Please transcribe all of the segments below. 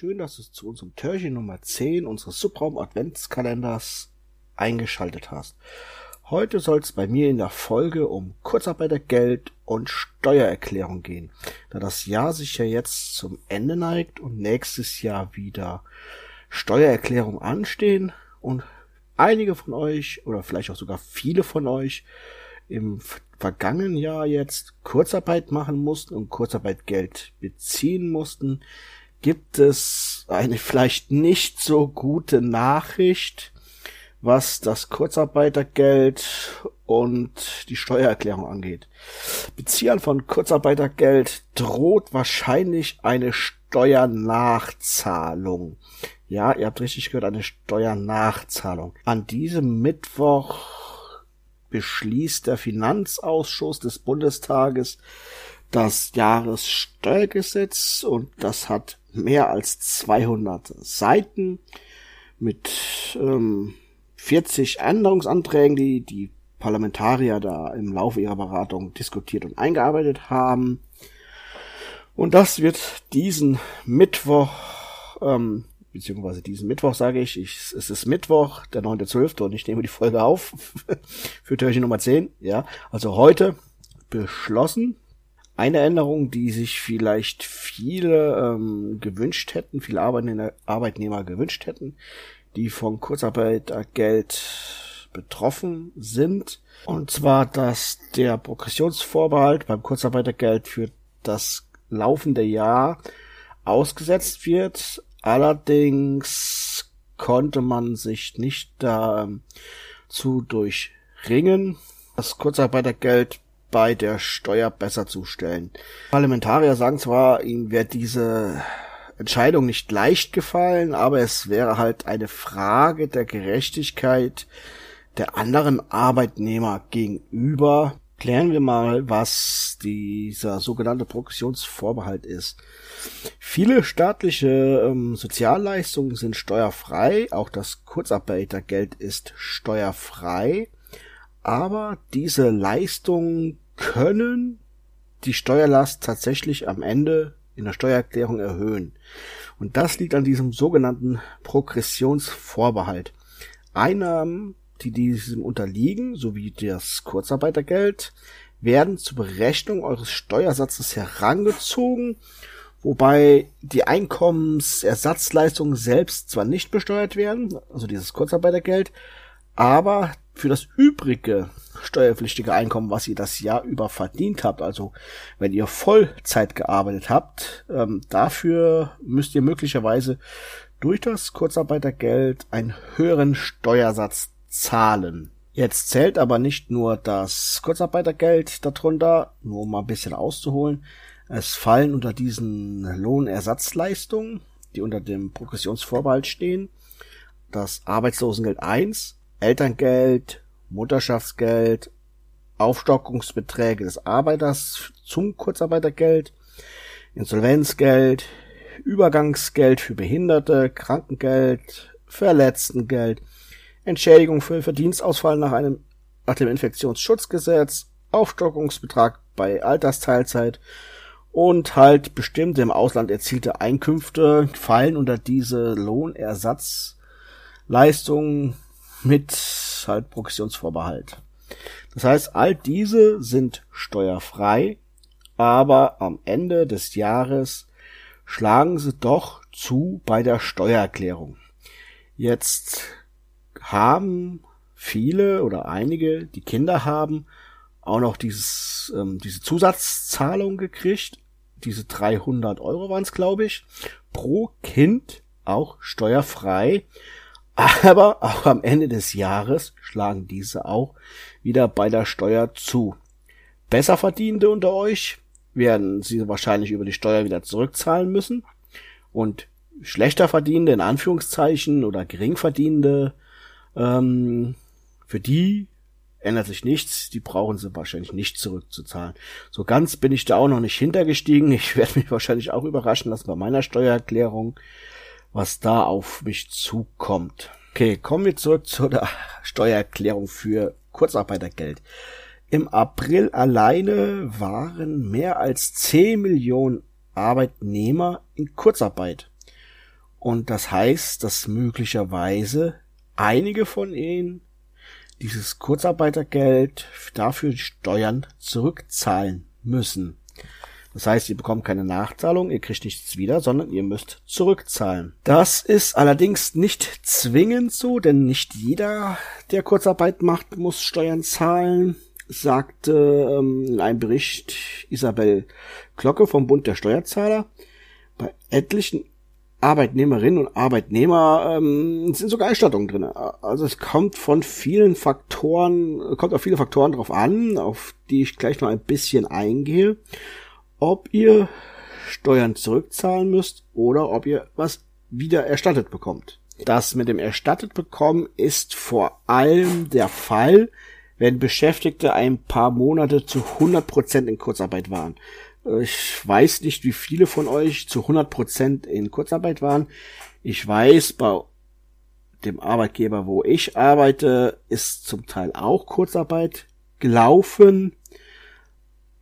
schön, dass du zu unserem Türchen Nummer 10 unseres Subraum Adventskalenders eingeschaltet hast. Heute soll es bei mir in der Folge um Kurzarbeitergeld und Steuererklärung gehen, da das Jahr sich ja jetzt zum Ende neigt und nächstes Jahr wieder Steuererklärung anstehen und einige von euch oder vielleicht auch sogar viele von euch im vergangenen Jahr jetzt Kurzarbeit machen mussten und Kurzarbeitgeld beziehen mussten, gibt es eine vielleicht nicht so gute Nachricht, was das Kurzarbeitergeld und die Steuererklärung angeht. Beziehern von Kurzarbeitergeld droht wahrscheinlich eine Steuernachzahlung. Ja, ihr habt richtig gehört, eine Steuernachzahlung. An diesem Mittwoch beschließt der Finanzausschuss des Bundestages das Jahressteuergesetz und das hat mehr als 200 Seiten mit ähm, 40 Änderungsanträgen, die die Parlamentarier da im Laufe ihrer Beratung diskutiert und eingearbeitet haben. Und das wird diesen Mittwoch, ähm, beziehungsweise diesen Mittwoch sage ich, ich, es ist Mittwoch, der 9.12. und ich nehme die Folge auf für Türchen Nummer 10, ja, also heute beschlossen. Eine Änderung, die sich vielleicht viele ähm, gewünscht hätten, viele Arbeitnehmer, gewünscht hätten, die von Kurzarbeitergeld betroffen sind. Und zwar, dass der Progressionsvorbehalt beim Kurzarbeitergeld für das laufende Jahr ausgesetzt wird. Allerdings konnte man sich nicht dazu durchringen, das Kurzarbeitergeld bei der Steuer besser zu stellen. Parlamentarier sagen zwar, ihnen wird diese Entscheidung nicht leicht gefallen, aber es wäre halt eine Frage der Gerechtigkeit der anderen Arbeitnehmer gegenüber. Klären wir mal, was dieser sogenannte Progressionsvorbehalt ist. Viele staatliche ähm, Sozialleistungen sind steuerfrei, auch das Kurzarbeitergeld ist steuerfrei aber diese Leistungen können die Steuerlast tatsächlich am Ende in der Steuererklärung erhöhen. Und das liegt an diesem sogenannten Progressionsvorbehalt. Einnahmen, die diesem unterliegen, sowie das Kurzarbeitergeld, werden zur Berechnung eures Steuersatzes herangezogen, wobei die Einkommensersatzleistungen selbst zwar nicht besteuert werden, also dieses Kurzarbeitergeld, aber für das übrige steuerpflichtige Einkommen, was ihr das Jahr über verdient habt, also wenn ihr Vollzeit gearbeitet habt, ähm, dafür müsst ihr möglicherweise durch das Kurzarbeitergeld einen höheren Steuersatz zahlen. Jetzt zählt aber nicht nur das Kurzarbeitergeld darunter, nur um mal ein bisschen auszuholen. Es fallen unter diesen Lohnersatzleistungen, die unter dem Progressionsvorbehalt stehen, das Arbeitslosengeld 1, Elterngeld, Mutterschaftsgeld, Aufstockungsbeträge des Arbeiters zum Kurzarbeitergeld, Insolvenzgeld, Übergangsgeld für Behinderte, Krankengeld, Verletztengeld, Entschädigung für Verdienstausfall nach einem nach dem Infektionsschutzgesetz, Aufstockungsbetrag bei Altersteilzeit und halt bestimmte im Ausland erzielte Einkünfte fallen unter diese Lohnersatzleistungen mit halt Progressionsvorbehalt. Das heißt, all diese sind steuerfrei, aber am Ende des Jahres schlagen sie doch zu bei der Steuererklärung. Jetzt haben viele oder einige, die Kinder haben, auch noch dieses, ähm, diese Zusatzzahlung gekriegt. Diese 300 Euro waren es, glaube ich, pro Kind auch steuerfrei. Aber auch am Ende des Jahres schlagen diese auch wieder bei der Steuer zu. Besserverdienende unter euch werden sie wahrscheinlich über die Steuer wieder zurückzahlen müssen und schlechter verdienende in Anführungszeichen oder geringverdienende ähm, für die ändert sich nichts, die brauchen sie wahrscheinlich nicht zurückzuzahlen. So ganz bin ich da auch noch nicht hintergestiegen. Ich werde mich wahrscheinlich auch überraschen lassen bei meiner Steuererklärung was da auf mich zukommt. Okay, kommen wir zurück zu der Steuererklärung für Kurzarbeitergeld. Im April alleine waren mehr als 10 Millionen Arbeitnehmer in Kurzarbeit. Und das heißt, dass möglicherweise einige von ihnen dieses Kurzarbeitergeld dafür Steuern zurückzahlen müssen. Das heißt, ihr bekommt keine Nachzahlung, ihr kriegt nichts wieder, sondern ihr müsst zurückzahlen. Das ist allerdings nicht zwingend so, denn nicht jeder, der Kurzarbeit macht, muss Steuern zahlen, sagte ähm, in einem Bericht Isabel Glocke vom Bund der Steuerzahler. Bei etlichen Arbeitnehmerinnen und Arbeitnehmer ähm, sind sogar Erstattungen drin. Also es kommt von vielen Faktoren, kommt auf viele Faktoren drauf an, auf die ich gleich noch ein bisschen eingehe, ob ihr Steuern zurückzahlen müsst oder ob ihr was wieder erstattet bekommt. Das mit dem erstattet bekommen ist vor allem der Fall, wenn Beschäftigte ein paar Monate zu 100 Prozent in Kurzarbeit waren. Ich weiß nicht, wie viele von euch zu 100% in Kurzarbeit waren. Ich weiß, bei dem Arbeitgeber, wo ich arbeite, ist zum Teil auch Kurzarbeit gelaufen.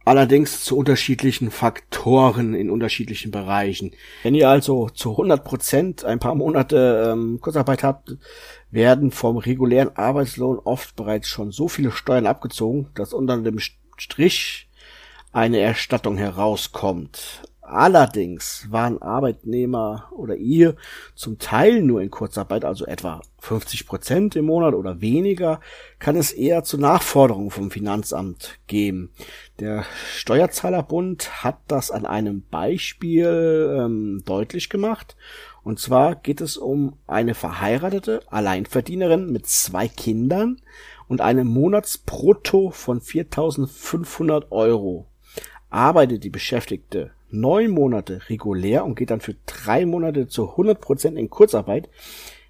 Allerdings zu unterschiedlichen Faktoren in unterschiedlichen Bereichen. Wenn ihr also zu 100% ein paar Monate ähm, Kurzarbeit habt, werden vom regulären Arbeitslohn oft bereits schon so viele Steuern abgezogen, dass unter dem Strich eine Erstattung herauskommt. Allerdings waren Arbeitnehmer oder ihr zum Teil nur in Kurzarbeit, also etwa 50 Prozent im Monat oder weniger, kann es eher zu Nachforderungen vom Finanzamt geben. Der Steuerzahlerbund hat das an einem Beispiel ähm, deutlich gemacht. Und zwar geht es um eine verheiratete Alleinverdienerin mit zwei Kindern und einem Monatsbrutto von 4.500 Euro arbeitet die Beschäftigte neun Monate regulär und geht dann für drei Monate zu 100 Prozent in Kurzarbeit,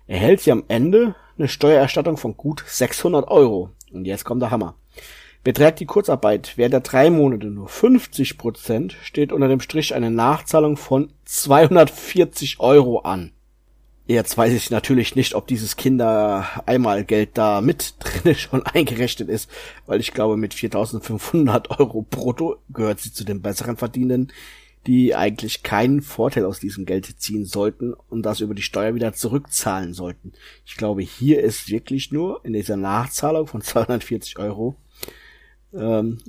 erhält sie am Ende eine Steuererstattung von gut 600 Euro. Und jetzt kommt der Hammer. Beträgt die Kurzarbeit während der drei Monate nur 50 Prozent, steht unter dem Strich eine Nachzahlung von 240 Euro an. Jetzt weiß ich natürlich nicht, ob dieses Kinder-Einmalgeld da mit drinne schon eingerechnet ist, weil ich glaube, mit 4.500 Euro brutto gehört sie zu den besseren Verdienenden, die eigentlich keinen Vorteil aus diesem Geld ziehen sollten und das über die Steuer wieder zurückzahlen sollten. Ich glaube, hier ist wirklich nur in dieser Nachzahlung von 240 Euro ähm,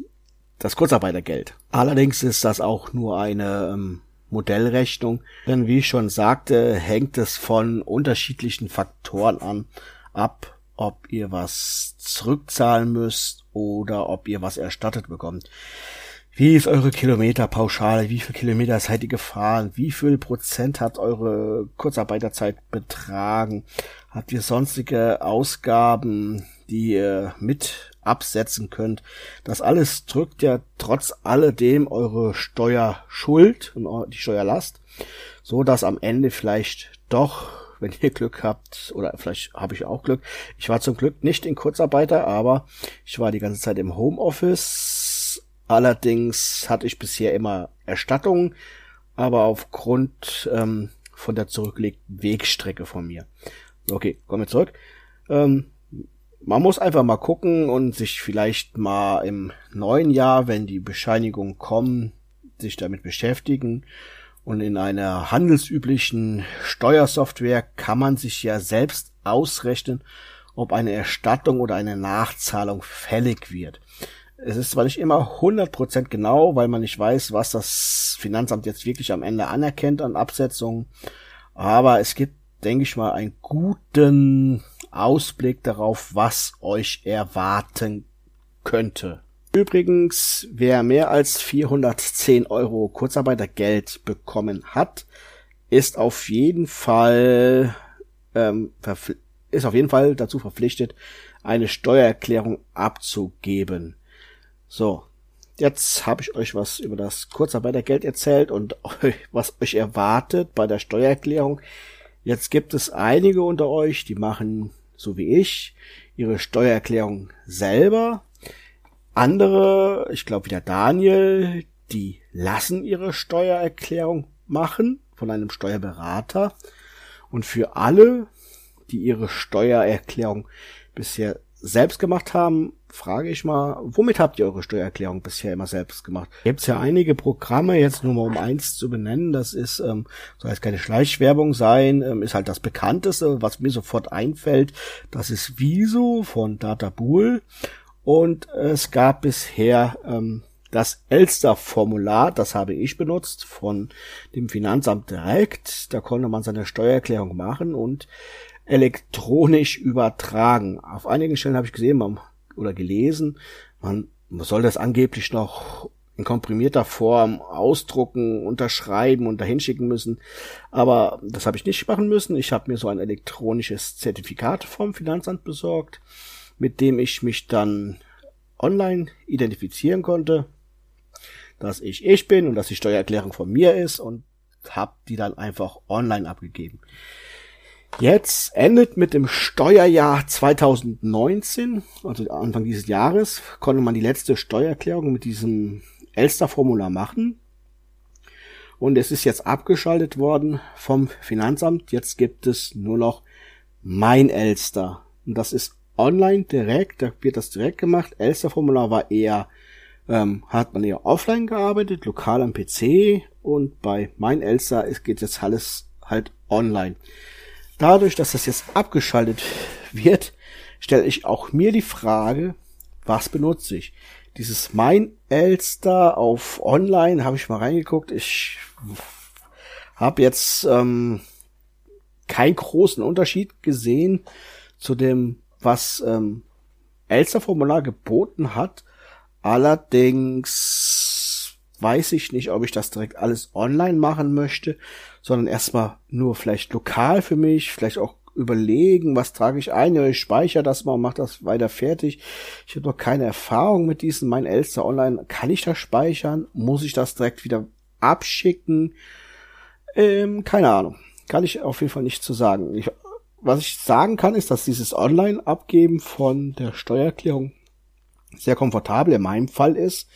das Kurzarbeitergeld. Allerdings ist das auch nur eine ähm, Modellrechnung, denn wie ich schon sagte, hängt es von unterschiedlichen Faktoren an ab, ob ihr was zurückzahlen müsst oder ob ihr was erstattet bekommt. Wie ist eure Kilometerpauschale? Wie viel Kilometer seid ihr gefahren? Wie viel Prozent hat eure Kurzarbeiterzeit betragen? Habt ihr sonstige Ausgaben, die ihr mit absetzen könnt. Das alles drückt ja trotz alledem eure Steuerschuld und die Steuerlast, so dass am Ende vielleicht doch, wenn ihr Glück habt, oder vielleicht habe ich auch Glück, ich war zum Glück nicht in Kurzarbeiter, aber ich war die ganze Zeit im Homeoffice. Allerdings hatte ich bisher immer Erstattungen, aber aufgrund ähm, von der zurückgelegten Wegstrecke von mir. Okay, kommen wir zurück. Ähm, man muss einfach mal gucken und sich vielleicht mal im neuen Jahr, wenn die Bescheinigungen kommen, sich damit beschäftigen. Und in einer handelsüblichen Steuersoftware kann man sich ja selbst ausrechnen, ob eine Erstattung oder eine Nachzahlung fällig wird. Es ist zwar nicht immer 100% genau, weil man nicht weiß, was das Finanzamt jetzt wirklich am Ende anerkennt an Absetzungen, aber es gibt, denke ich mal, einen guten Ausblick darauf, was euch erwarten könnte. Übrigens, wer mehr als 410 Euro Kurzarbeitergeld bekommen hat, ist auf jeden Fall ähm, ist auf jeden Fall dazu verpflichtet, eine Steuererklärung abzugeben. So, jetzt habe ich euch was über das Kurzarbeitergeld erzählt und was euch erwartet bei der Steuererklärung. Jetzt gibt es einige unter euch, die machen so wie ich, ihre Steuererklärung selber. Andere, ich glaube wie der Daniel, die lassen ihre Steuererklärung machen von einem Steuerberater. Und für alle, die ihre Steuererklärung bisher selbst gemacht haben, frage ich mal, womit habt ihr eure Steuererklärung bisher immer selbst gemacht? Gibt ja einige Programme, jetzt nur mal um eins zu benennen, das ist, ähm, soll jetzt keine Schleichwerbung sein, ähm, ist halt das bekannteste, was mir sofort einfällt, das ist Viso von Databool und es gab bisher ähm, das Elster-Formular, das habe ich benutzt von dem Finanzamt direkt. Da konnte man seine Steuererklärung machen und elektronisch übertragen. Auf einigen Stellen habe ich gesehen man, oder gelesen, man soll das angeblich noch in komprimierter Form ausdrucken, unterschreiben und dahin schicken müssen. Aber das habe ich nicht machen müssen. Ich habe mir so ein elektronisches Zertifikat vom Finanzamt besorgt, mit dem ich mich dann online identifizieren konnte, dass ich ich bin und dass die Steuererklärung von mir ist und habe die dann einfach online abgegeben. Jetzt endet mit dem Steuerjahr 2019, also Anfang dieses Jahres, konnte man die letzte Steuererklärung mit diesem Elster-Formular machen. Und es ist jetzt abgeschaltet worden vom Finanzamt. Jetzt gibt es nur noch mein Elster. Und das ist online direkt, da wird das direkt gemacht. Elster-Formular war eher, ähm, hat man eher offline gearbeitet, lokal am PC. Und bei mein Elster geht jetzt alles halt online. Dadurch, dass das jetzt abgeschaltet wird, stelle ich auch mir die Frage, was benutze ich? Dieses Mein Elster auf Online habe ich mal reingeguckt. Ich habe jetzt ähm, keinen großen Unterschied gesehen zu dem, was ähm, Elster-Formular geboten hat. Allerdings weiß ich nicht, ob ich das direkt alles online machen möchte sondern erstmal nur vielleicht lokal für mich, vielleicht auch überlegen, was trage ich ein, oder ich speichere das mal und mache das weiter fertig. Ich habe noch keine Erfahrung mit diesem mein Elster Online. Kann ich das speichern? Muss ich das direkt wieder abschicken? Ähm, keine Ahnung. Kann ich auf jeden Fall nicht zu sagen. Ich, was ich sagen kann, ist, dass dieses Online-Abgeben von der Steuererklärung sehr komfortabel in meinem Fall ist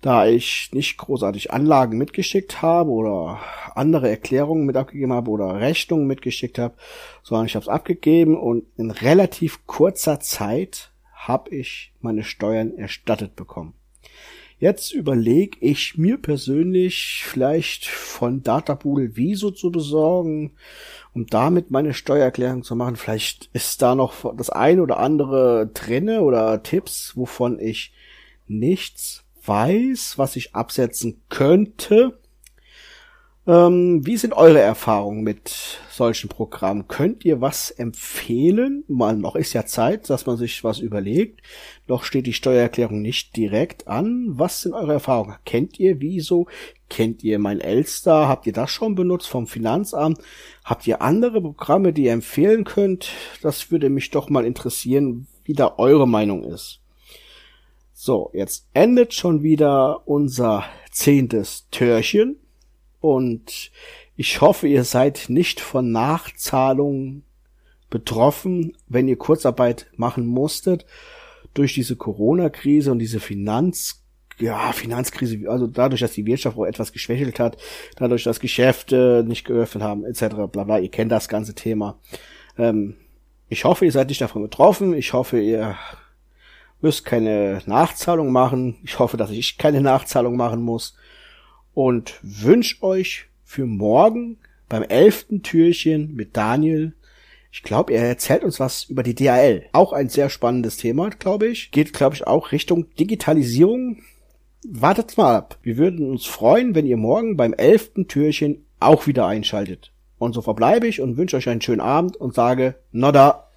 da ich nicht großartig Anlagen mitgeschickt habe oder andere Erklärungen mit abgegeben habe oder Rechnungen mitgeschickt habe, sondern ich habe es abgegeben und in relativ kurzer Zeit habe ich meine Steuern erstattet bekommen. Jetzt überlege ich mir persönlich vielleicht von Datapool Viso zu besorgen, um damit meine Steuererklärung zu machen. Vielleicht ist da noch das eine oder andere drinne oder Tipps, wovon ich nichts weiß, was ich absetzen könnte. Ähm, wie sind eure Erfahrungen mit solchen Programmen? Könnt ihr was empfehlen? Mal noch ist ja Zeit, dass man sich was überlegt. Noch steht die Steuererklärung nicht direkt an. Was sind eure Erfahrungen? Kennt ihr Wieso? Kennt ihr mein Elster? Habt ihr das schon benutzt vom Finanzamt? Habt ihr andere Programme, die ihr empfehlen könnt? Das würde mich doch mal interessieren, wie da eure Meinung ist. So, jetzt endet schon wieder unser zehntes Türchen und ich hoffe, ihr seid nicht von Nachzahlungen betroffen, wenn ihr Kurzarbeit machen musstet durch diese Corona-Krise und diese Finanz ja, Finanzkrise, also dadurch, dass die Wirtschaft auch etwas geschwächelt hat, dadurch, dass Geschäfte nicht geöffnet haben, etc., bla bla, ihr kennt das ganze Thema. Ähm, ich hoffe, ihr seid nicht davon betroffen. Ich hoffe, ihr müsst keine Nachzahlung machen. Ich hoffe, dass ich keine Nachzahlung machen muss. Und wünsche euch für morgen beim elften Türchen mit Daniel. Ich glaube, er erzählt uns was über die DHL. Auch ein sehr spannendes Thema, glaube ich. Geht, glaube ich, auch Richtung Digitalisierung. Wartet mal ab. Wir würden uns freuen, wenn ihr morgen beim elften Türchen auch wieder einschaltet. Und so verbleibe ich und wünsche euch einen schönen Abend und sage Nodda.